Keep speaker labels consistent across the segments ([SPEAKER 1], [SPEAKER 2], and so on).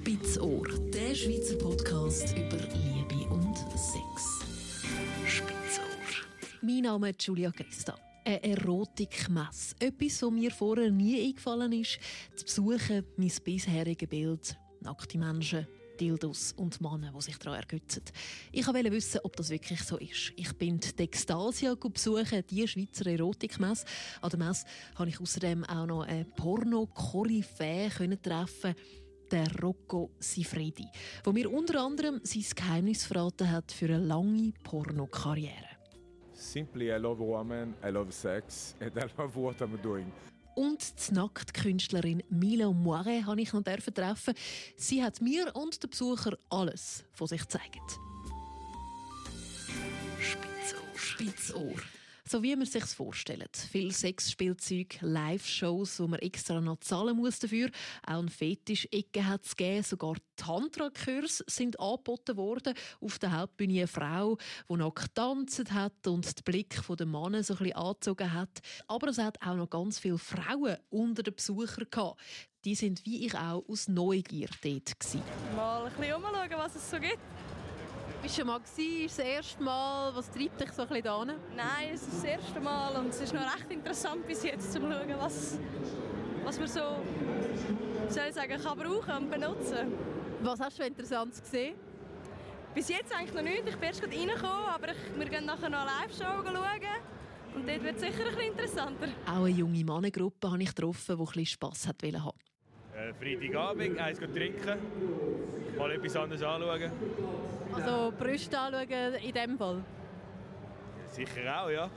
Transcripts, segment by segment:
[SPEAKER 1] Spitzohr, der Schweizer Podcast über Liebe und Sex. Spitzohr.
[SPEAKER 2] Mein Name ist Julia Gesta. Eine Erotikmesse. Etwas, was mir vorher nie eingefallen ist, zu besuchen, mein bisheriges Bild. Nackte Menschen, Dildos und Männer, die sich daran ergötzen. Ich wollte wissen, ob das wirklich so ist. Ich bin die Extasia besuchen, die Schweizer Erotikmesse. An der Messe konnte ich außerdem auch noch eine Porno-Koryphäe treffen der Rocco Sifredi, der mir unter anderem sein Geheimnis verraten hat für eine lange Pornokarriere.
[SPEAKER 3] Simply, I love women, I love sex, and I love what I'm doing.
[SPEAKER 2] Und die Nacktkünstlerin Mila Moire habe ich noch treffen. Sie hat mir und den Besucher alles von sich gezeigt.
[SPEAKER 1] Spitzohr. Spitzohr.
[SPEAKER 2] So wie man sich vorstellt. Viel Sexspielzeug, Live-Shows, wo man extra noch zahlen muss dafür. Auch ein Fetisch-Ecke hat es gegeben. Sogar Tantra-Kurs sind angeboten worden. Auf der Hauptbühne eine Frau, die noch getanzt hat und den Blick der Männer so ein bisschen angezogen hat. Aber es hat auch noch ganz viele Frauen unter den Besuchern gehabt. Die sind wie ich auch aus Neugier dort. Gewesen.
[SPEAKER 4] Mal ein bisschen umschauen, was es so gibt.
[SPEAKER 2] Bist du schon mal gewesen? Ist das erste Mal? Was treibt dich so ein bisschen da
[SPEAKER 4] Nein, es ist das erste Mal und es ist noch recht interessant bis jetzt, zu schauen, was, was man so soll ich sagen, kann brauchen und benutzen.
[SPEAKER 2] Was hast du interessant gesehen?
[SPEAKER 4] Bis jetzt eigentlich noch nichts. Ich bin erst gerade reingekommen, aber ich, wir gehen nachher noch eine Live-Show schauen. Und dort wird es sicher ein bisschen interessanter.
[SPEAKER 2] Auch eine junge Mannengruppe habe ich getroffen, die ein bisschen Spass hat haben.
[SPEAKER 5] Äh, Freitagabend, eins trinken, mal etwas anderes anschauen.
[SPEAKER 2] Also Brüste anschauen in dem Fall?
[SPEAKER 5] Sicher auch, ja.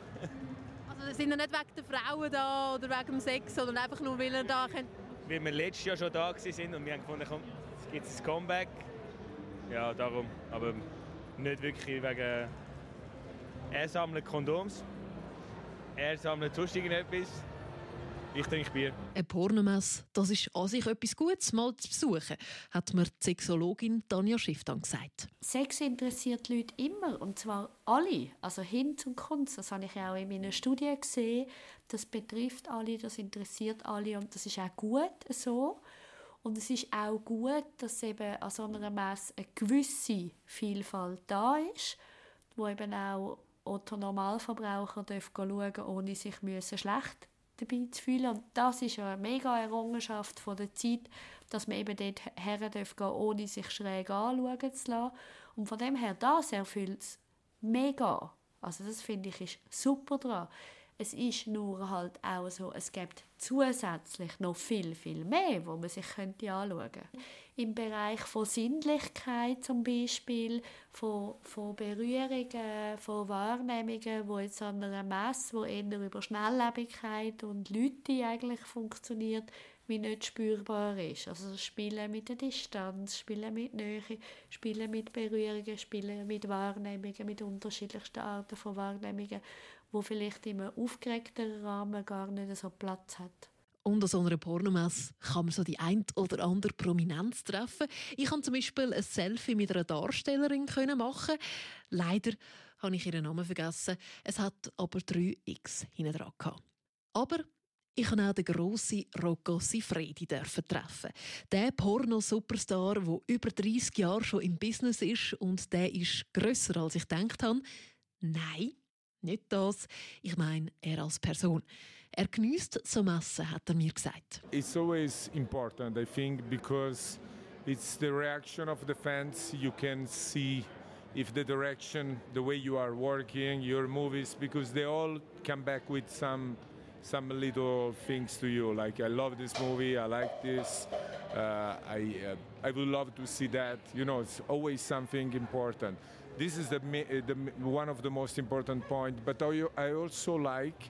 [SPEAKER 2] Also sind wir nicht wegen der Frauen da oder wegen dem Sex, sondern einfach nur, weil ihr da könnt?
[SPEAKER 5] Weil wir letztes Jahr schon da waren und wir haben gefunden, komm, es gibt ein Comeback. Ja, darum. Aber nicht wirklich wegen... Er sammelt Kondoms. Er sammelt sonst irgendetwas. Ich trinke Bier.
[SPEAKER 2] Eine Pornomesse, das ist an sich etwas Gutes, mal zu besuchen, hat mir die Sexologin Tanja Schiff dann gesagt.
[SPEAKER 6] Sex interessiert die Leute immer, und zwar alle, also hin zum Kunst. Das habe ich auch in meiner Studie gesehen. Das betrifft alle, das interessiert alle und das ist auch gut so. Und es ist auch gut, dass eben an so einer Messe eine gewisse Vielfalt da ist, wo eben auch Otto Normalverbraucher schauen dürfen, ohne sich schlecht dabei zu fühlen. Und das ist eine mega Errungenschaft von der Zeit, dass man eben dort her darf ohne sich schräg anschauen zu lassen. Und von dem her, das erfüllt es mega. Also das finde ich ist super dran. Es ist nur halt auch so, es gibt zusätzlich noch viel, viel mehr, wo man sich könnte anschauen könnte. Im Bereich von Sinnlichkeit zum Beispiel, von, von Berührungen, von Wahrnehmungen, wo jetzt an einer Messe, wo eher über Schnelllebigkeit und Leute eigentlich funktioniert, wie nicht spürbar ist. Also Spielen mit der Distanz, Spielen mit Nähe, Spielen mit Berührungen, Spielen mit Wahrnehmungen, mit unterschiedlichsten Arten von Wahrnehmungen, wo vielleicht im aufgeregteren Rahmen gar nicht so Platz hat.
[SPEAKER 2] An so einer Pornomesse kann man so die ein oder andere Prominenz treffen. Ich konnte zum Beispiel ein Selfie mit einer Darstellerin machen. Leider habe ich ihren Namen vergessen. Es hat aber drei X hinten dran. Aber ich habe auch den grossen Rocco Sifredi treffen. Der Porno-Superstar, der über 30 Jahre schon im Business ist und der ist grösser, als ich gedacht habe. Nein, nicht das. Ich meine, er als Person. Er genießt so Messen, hat er mir gesagt.
[SPEAKER 3] It's always important, I think, because it's the reaction of the fans. You can see if the direction, the way you are working, your movies, because they all come back with some some little things to you like i love this movie i like this uh, i uh, i would love to see that you know it's always something important this is the, eh, the one of the most important point but I also like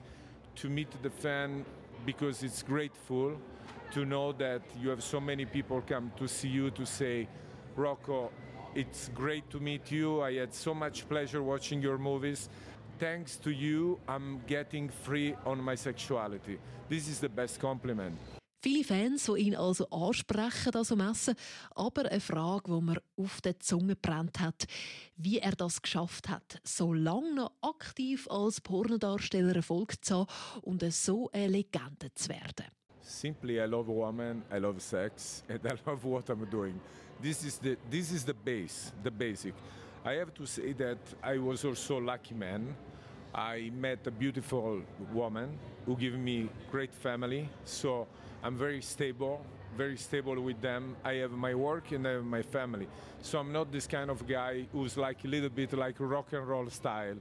[SPEAKER 3] to meet the fan because it's grateful to know that you have so many people come to see you to say rocco it's great to meet you i had so much pleasure watching your movies thanks to you, I'm getting free on my sexuality. This is the best compliment.
[SPEAKER 2] Viele Fans, die ihn also ansprechen an so Messen, aber eine Frage, die mir auf der Zunge brennt hat, wie er das geschafft hat, so lange noch aktiv als Pornodarsteller Erfolg zu haben und so eine Legende zu werden.
[SPEAKER 3] Simply, I love women, I love sex, and I love what I'm doing. This is the this is the base, the basic. I have to say that I was also lucky man. I met a beautiful woman who gave me great family, so I'm very stable, very stable with them. I have my work and I have my family. So I'm not this kind of guy who's like a little bit like rock and roll style,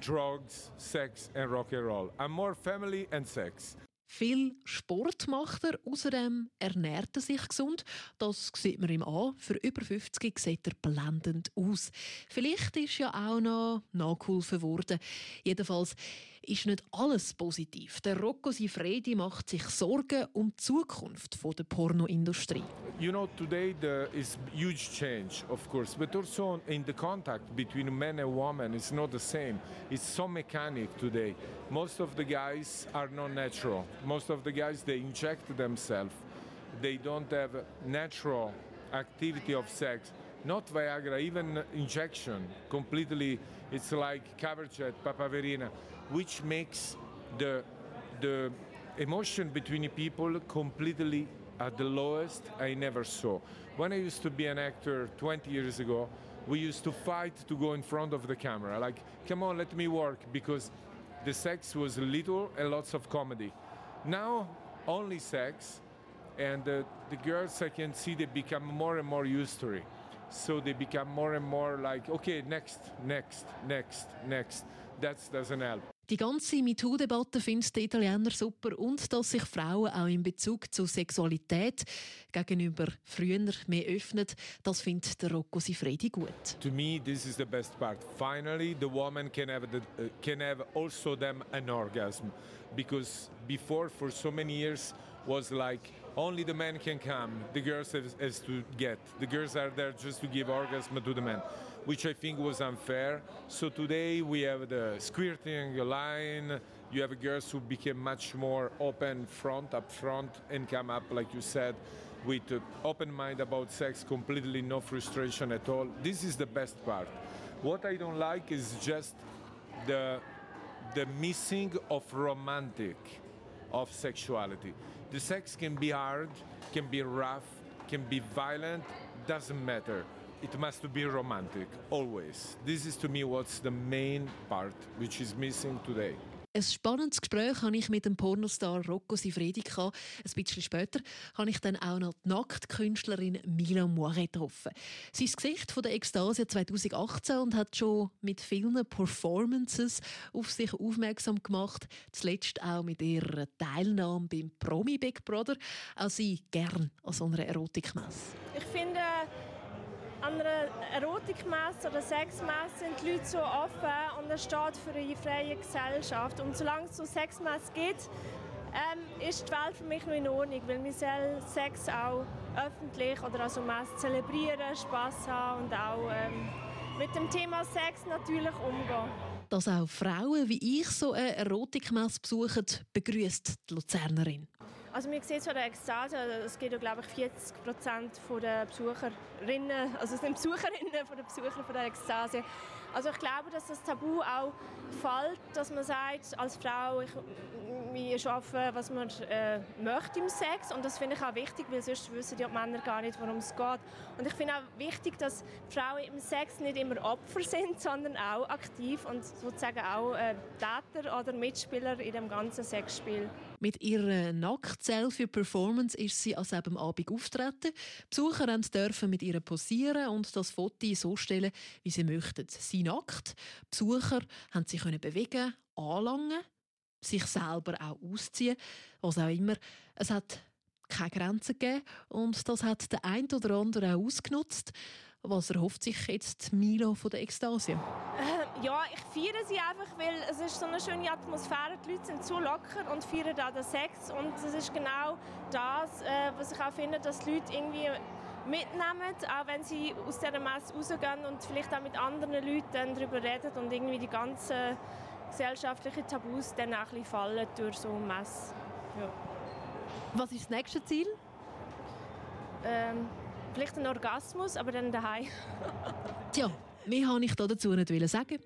[SPEAKER 3] drugs, sex and rock and roll. I'm more family and sex.
[SPEAKER 2] Viel Sport macht er, außerdem ernährt er sich gesund. Das sieht man ihm an. Für über 50 sieht er blendend aus. Vielleicht ist ja auch noch nachgeholfen worden. Jedenfalls ist nicht alles positiv. Der Rocco Sifredi macht sich Sorgen um die Zukunft der Pornoindustrie.
[SPEAKER 3] You know, today there is huge change, of course, but also in the contact between men and women, it's not the same. It's so mechanic today. Most of the guys are not natural. Most of the guys they inject themselves. They don't have natural activity of sex. Not Viagra, even injection. Completely, it's like Coverjet, Papaverina, which makes the the emotion between people completely at the lowest I never saw. When I used to be an actor 20 years ago, we used to fight to go in front of the camera. Like, come on, let me work, because the sex was little and lots of comedy. Now, only sex, and uh, the girls I can see they become more and more used to it. So they become more and more like, okay, next, next, next, next. That doesn't help.
[SPEAKER 2] Die ganze MeToo-Debatte findet der Italiener super und dass sich Frauen auch in Bezug zur Sexualität gegenüber früher mehr öffnen, das findet der Rocco Sifredi gut.
[SPEAKER 3] To me, this is the best part. Finally, the woman can have, the, uh, can have also them an orgasm, because before, for so many years, was like only the men can come, the girls has, has to get. The girls are there just to give orgasm to the men. which I think was unfair. So today we have the squirting line. You have girls who became much more open front, up front, and come up, like you said, with open mind about sex, completely no frustration at all. This is the best part. What I don't like is just the the missing of romantic of sexuality. The sex can be hard, can be rough, can be violent, doesn't matter it must be romantic, always. This is to me what's the main part which is missing today.
[SPEAKER 2] Ein spannendes Gespräch habe ich mit dem Pornostar Rocco Sifredi. Ein bisschen später habe ich dann auch noch die Nacktkünstlerin Mila Moiret getroffen. Sie ist Gesicht von der Ekstase 2018 und hat schon mit vielen Performances auf sich aufmerksam gemacht. Zuletzt auch mit ihrer Teilnahme beim Promi Big Brother. Auch sie gern an so einer Erotikmesse.
[SPEAKER 4] Ich finde, an einer Erotikmesse oder Sexmesse sind die Leute so offen und es steht für eine freie Gesellschaft. Und solange es so Sexmesse gibt, ähm, ist die Welt für mich noch in Ordnung, weil wir soll Sex auch öffentlich oder also Messe zelebrieren, Spaß haben und auch ähm, mit dem Thema Sex natürlich umgehen.
[SPEAKER 2] Dass auch Frauen wie ich so eine Erotikmesse besuchen, begrüßt die Luzernerin.
[SPEAKER 4] Also man sieht so der Ekstase, es gibt ja glaube ich 40 Prozent der Besucherinnen, also es sind Besucherinnen von den Besuchern von der Ekstase. Also ich glaube, dass das Tabu auch fällt, dass man sagt, als Frau, ich, wir arbeiten, was man äh, möchte im Sex und das finde ich auch wichtig, weil sonst wissen die Männer gar nicht, worum es geht. Und ich finde auch wichtig, dass Frauen im Sex nicht immer Opfer sind, sondern auch aktiv und sozusagen auch äh, Täter oder Mitspieler in dem ganzen Sexspiel.
[SPEAKER 2] Mit ihrer Nackt-Selfie-Performance ist sie an diesem Abend auftreten. Besucher dürfen mit ihr posieren und das Foto so stellen, wie sie möchten. Sie nackt. Besucher haben sich bewegen, anlangen, sich selber auch ausziehen, was auch immer. Es hat keine Grenzen gegeben und das hat der ein oder andere auch ausgenutzt. Was erhofft sich jetzt Milo von der Ekstase?
[SPEAKER 4] Ja, ich feiere sie einfach, weil es ist so eine schöne Atmosphäre. Die Leute sind so locker und feiern auch den Sex. Und es ist genau das, äh, was ich auch finde, dass die Leute irgendwie mitnehmen, auch wenn sie aus dieser Messe rausgehen und vielleicht auch mit anderen Leuten darüber reden und irgendwie die ganzen gesellschaftlichen Tabus dann auch ein bisschen fallen durch so eine Messe. Ja.
[SPEAKER 2] Was ist das nächste Ziel?
[SPEAKER 4] Ähm, vielleicht ein Orgasmus, aber dann daheim.
[SPEAKER 2] Tja, Mehr habe ich dazu nicht sagen.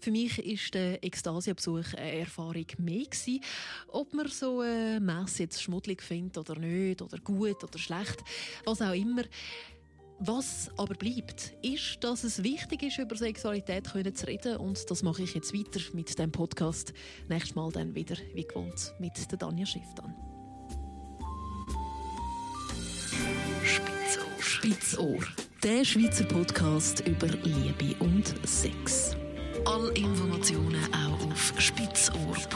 [SPEAKER 2] Für mich war der Ekstasia-Besuch eine Erfahrung mehr. Gewesen. Ob man so eine Messe jetzt schmuddelig findet oder nicht, oder gut oder schlecht, was auch immer. Was aber bleibt, ist, dass es wichtig ist, über Sexualität zu reden. Und das mache ich jetzt weiter mit dem Podcast. Nächstes Mal dann wieder, wie gewohnt, mit der Danja Schiff dann.
[SPEAKER 1] Spitzohr. Spitzohr. Der Schweizer Podcast über Liebe und Sex. Alle Informationen auch auf spitzohr.ch.